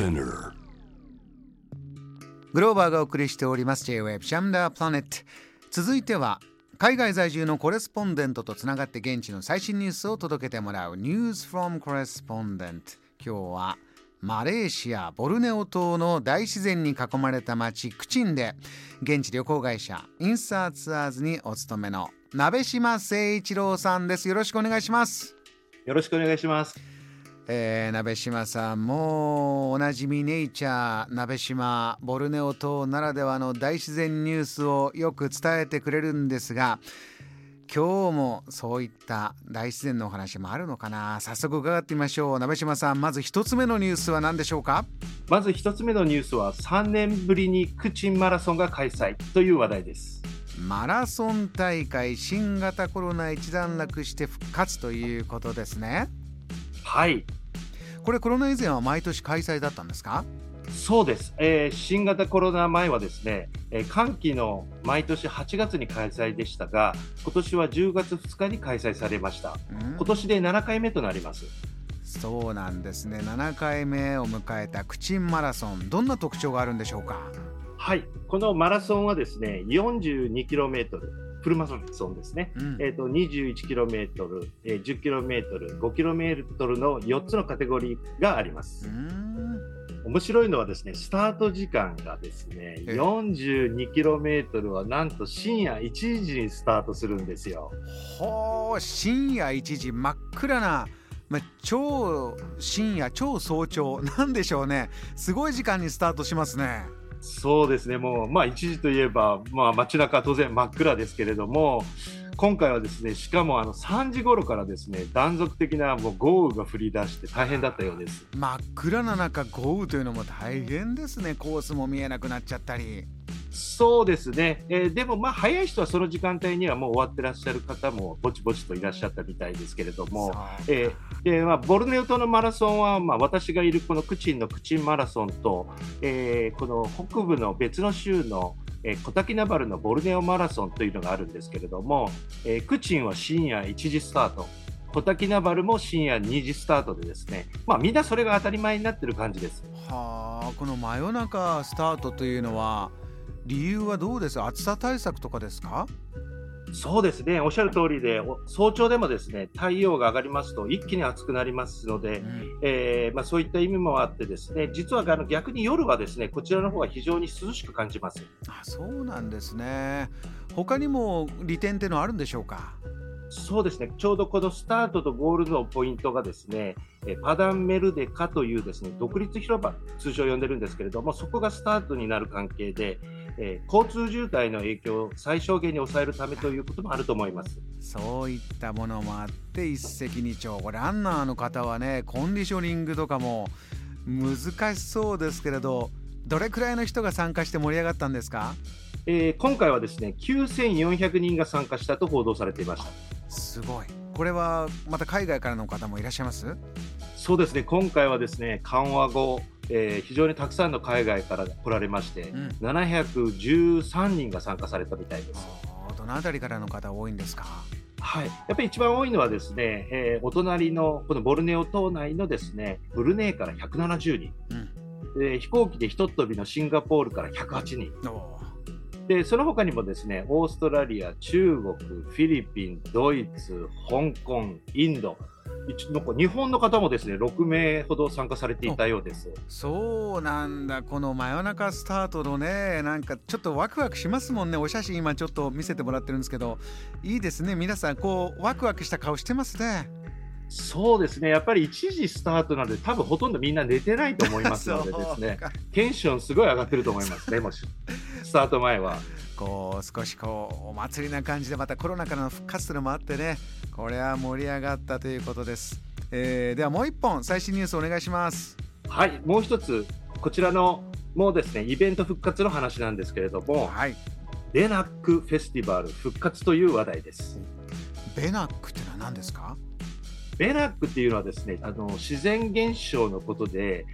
Spinner. グローバーがお送りしております。J-Web シャムダープラネット続いては海外在住のコレスポンデントとつながって現地の最新ニュースを届けてもらう。News from Correspondent 今日はマレーシア・ボルネオ島の大自然に囲まれた町クチンで現地旅行会社インサーツアーズにお勤めの鍋島誠一郎さんです。よろしくお願いします。よろしくお願いします。えー、鍋島さんもうおなじみネイチャー鍋島ボルネオ島ならではの大自然ニュースをよく伝えてくれるんですが今日もそういった大自然のお話もあるのかな。早速伺ってみましょう。鍋島さんまず一つ目のニュースは何でしょうか？まず一つ目のニュースは3年ぶりにクチンマラソンが開催という話題です。マラソン大会新型コロナ一段落して復活ということですね。はい、これコロナ以前は毎年開催だったんですか？そうです、えー新型コロナ前はですね、えー寒気の毎年8月に開催でしたが、今年は10月2日に開催されました。うん。今年で7回目となります。そうなんですね。7回目を迎えたクチンマラソンどんな特徴があるんでしょうか？はい、このマラソンはですね、42km、フルマラソンですね。うんえー、と 21km、えー 10km、5km の4つのカテゴリーがあります。面白いのはですね、スタート時間がですね、え 42km はなんと深夜1時にスタートするんですよ。ほう深夜1時真っ暗な、まあ、超深夜超早朝なんでしょうねすごい時間にスタートしますねそうですね、もう、まあ1時といえば、まあ街中は当然真っ暗ですけれども、今回はですね、しかもあの3時頃からですね、断続的なもう豪雨が降り出して大変だったようです。真っ暗な中豪雨というのも大変ですね。コースも見えなくなっちゃったり。そうですね、えーでもまあ早い人はその時間帯にはもう終わってらっしゃる方もぼちぼちといらっしゃったみたいですけれども、えーでまあ、ボルネオ島のマラソンは、まあ、私がいるこのクチンのクチンマラソンと、えーこの北部の別の州の、えーコタキナバルのボルネオマラソンというのがあるんですけれども、えークチンは深夜1時スタート。コタキナバルも深夜2時スタートでですね、まあ、みんなそれが当たり前になってる感じです。はあこの真夜中スタートというのは理由はどうです？暑さ対策とかですか？そうですね、おっしゃる通りで、お早朝でもですね太陽が上がりますと一気に暑くなりますので、えーまあ、そういった意味もあってですね実はあの逆に夜はですねこちらの方が非常に涼しく感じます。あそうなんですね。他にも利点っていうのはあるんでしょうか？そうですねちょうどこのスタートとゴールのポイントがですねえーパダンメルデカというですね独立広場通称呼んでるんですけれどもそこがスタートになる関係で、えー交通渋滞の影響を最小限に抑えるためということもあると思います。そういったものもあって一石二鳥ランナーの方はねコンディショニングとかも難しそうですけれどどれくらいの人が参加して盛り上がったんですか？えー今回はですね9400人が参加したと報道されていました。すごい。これはまた海外からの方もいらっしゃいます？そうですね、今回はですね緩和後、えー非常にたくさんの海外から来られまして、うん。713人が参加されたみたいです。どの辺りからの方多いんですか？はい、やっぱり一番多いのはですね、えーお隣のこのボルネオ島内のですねブルネイから170人、うん。で飛行機でひとっ飛びのシンガポールから108人、おーでその他にもですねオーストラリア、中国、フィリピン、ドイツ、香港、インド、日本の方もですね6名ほど参加されていたようです。そうなんだ。この真夜中スタートのねなんかちょっとワクワクしますもんね。お写真今ちょっと見せてもらってるんですけど。いいですね。皆さんこうワクワクした顔してますね。そうですね、やっぱり1時スタートなので、多分ほとんどみんな寝てないと思いますのでですね、か。テンションすごい上がってると思いますね、もし、スタート前は。こう少しこうお祭りな感じでまたコロナからの復活するのもあってね。これは盛り上がったということです、えーではもう一本最新ニュースお願いします。はい、もう一つ、こちらのもうですね、イベント復活の話なんですけれども、はい。ベナックフェスティバル復活という話題です。ベナックってのは何ですか？ベナックっていうのはですね、あの自然現象のことで、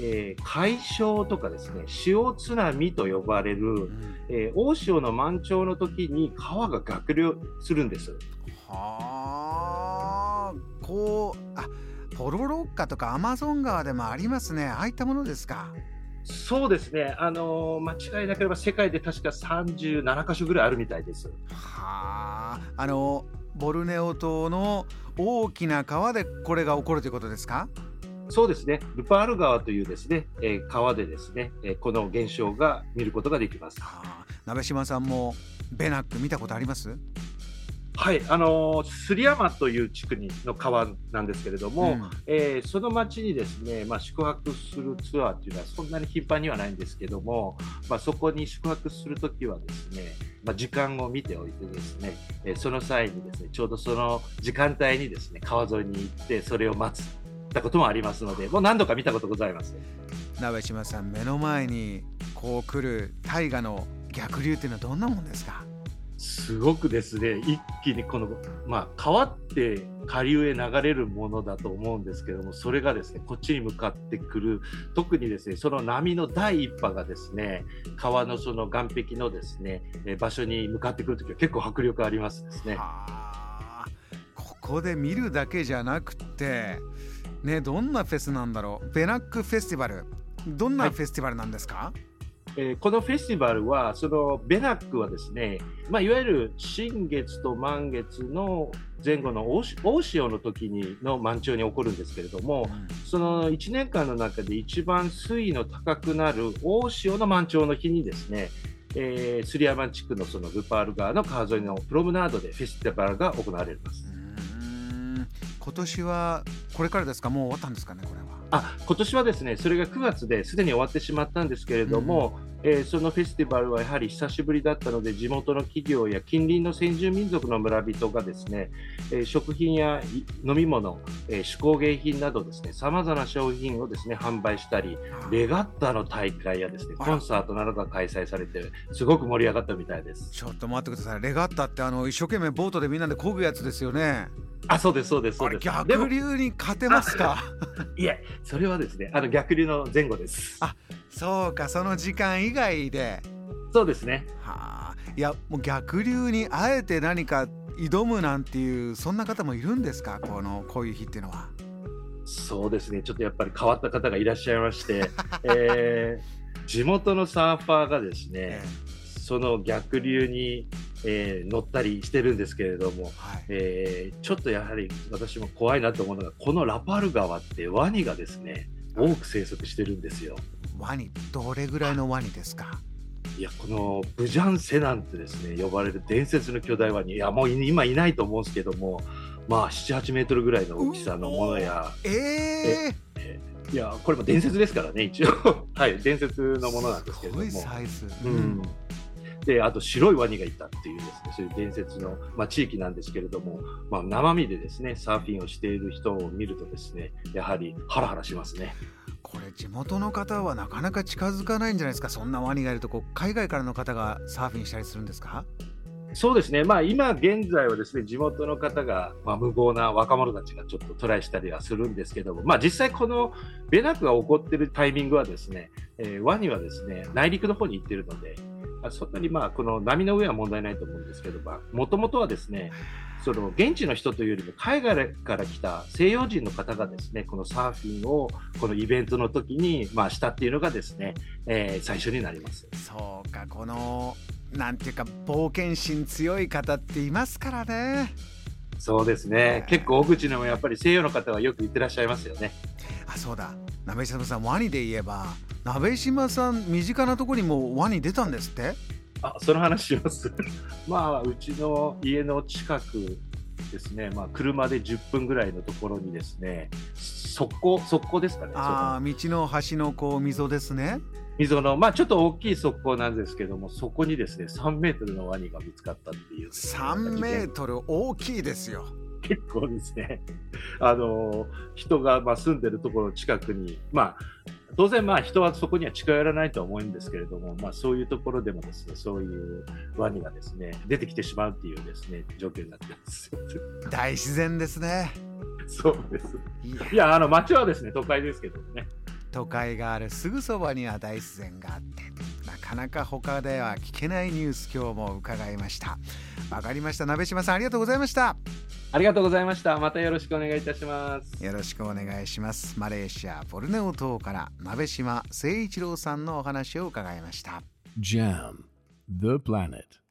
えー海嘯とかですね、潮津波と呼ばれる、えー大潮の満潮の時に川が逆流するんです。はあこうあポロロッカとかアマゾン川でもありますねああいったものですか？そうですね、あの間違いなければ世界で確か37か所ぐらいあるみたいです。はああのボルネオ島の大きな川でこれが起こるということですか？そうですね、ルパール川というですね、えー、川でですね、えー、この現象が見ることができます。はあ、鍋島さんもベナック見たことあります？はい、あの摺山という地区にの川なんですけれども、うん、えー、その町にですね、まあ、宿泊するツアーっていうのはそんなに頻繁にはないんですけども、まあ、そこに宿泊するときはですね、まあ、時間を見ておいてですね、えー、その際にですね、ちょうどその時間帯にですね、川沿いに行ってそれを待つたこともありますので、もう何度か見たことございます。鍋島さん、目の前にこう来る大河の逆流っていうのはどんなもんですか？すごくですね一気にこの、まあ、川って下流へ流れるものだと思うんですけどもそれがですねこっちに向かってくる特にですねその波の第一波がですね川のその岸壁のですね場所に向かってくるときは結構迫力ありますですね。ここで見るだけじゃなくてねどんなフェスなんだろう？ベナックフェスティバル。どんなフェスティバルなんですか、はいえー、このフェスティバルは、そのベナックはですね、まあ、いわゆる新月と満月の前後の大潮の時にの満潮に起こるんですけれども、うん、その1年間の中で一番水位の高くなる大潮の満潮の日にですね、えー、スリアマン地区のそのルパール川の川沿いのプロムナードでフェスティバルが行われます。今年はこれからですか？もう終わったんですかねこれは。あ今年はですねそれが9月ですでに終わってしまったんですけれども、うん、えー、そのフェスティバルはやはり久しぶりだったので地元の企業や近隣の先住民族の村人がですね、えー、食品や飲み物、えー、手工芸品などですねさまざまな商品をですね販売したりレガッタの大会やですねコンサートなどが開催されてすごく盛り上がったみたいです。ちょっと待ってください。レガッタってあの一生懸命ボートでみんなで漕ぐやつですよねあ、そうです、そうです、そうです。逆流に勝てますか？いえ、それはですね、あの逆流の前後です。あ、そうか、その時間以外で。そうですね。はあ、いや、もう逆流にあえて何か挑むなんていう、そんな方もいるんですか、このこういう日っていうのは。そうですね、ちょっとやっぱり変わった方がいらっしゃいまして、えー、地元のサーファーがですね、えー、その逆流にえー、乗ったりしてるんですけれども、はい、えー、ちょっとやはり私も怖いなと思うのがこのラパル川ってワニがですね多く生息してるんですよ。ワニどれぐらいのワニですか？いやこのブジャンセナンってですね呼ばれる伝説の巨大ワニ。いやもう今いないと思うんですけどもまあ78メートルぐらいの大きさのものや。えー、えいやこれも伝説ですからね一応。はい伝説のものなんですけれども。すごいサイズ、うん、であと白いワニがいたっていうですねそういう伝説の、まあ、地域なんですけれども、まあ、生身でですねサーフィンをしている人を見るとですねやはりハラハラしますね。これ地元の方はなかなか近づかないんじゃないですか？そんなワニがいるとこ海外からの方がサーフィンしたりするんですか？そうですね、まあ、今現在はですね地元の方が、まあ、無謀な若者たちがちょっとトライしたりはするんですけども、まあ、実際、このベナクが起こっているタイミングはですね、えー、ワニはですね内陸の方に行っているので、そんなにまあこの波の上は問題ないと思うんですけどもともとはですねその現地の人というよりも海外から来た西洋人の方がですねこのサーフィンをこのイベントの時にまあしたっていうのがですね、えー、最初になります。そうかこのなんていうか冒険心強い方っていますからね。そうですね、結構奥地のもやっぱり西洋の方はよく言ってらっしゃいますよねあそうだ。鍋島さんワニで言えば鍋島さん身近なところにもワニ出たんですって？あその話します。まあうちの家の近くですね、まあ、車で10分ぐらいのところにですね。側溝側溝ですかねああ道の端のこう溝ですね。溝の、まあ、ちょっと大きい側溝なんですけどもそこにですね3メートルのワニが見つかったっていう。3メートル？大きいですよ結構ですね。あの人がまあ住んでるところの近くにまあ当然、まあ、人はそこには近寄らないと思うんですけれども、まあ、そういうところでもですねそういうワニがですね出てきてしまうっていうですね状況になってます。大自然ですね。そうです。いや。あの街はですね都会ですけどね。都会があるすぐそばには大自然があってなかかなか他では聞けないニュース今日も伺いました。わかりました。鍋島さんありがとうございましたありがとうございました。またよろしくお願いいたします。よろしくお願いします。マレーシアボルネオ島から鍋島誠一郎さんのお話を伺いました。JAM The Planet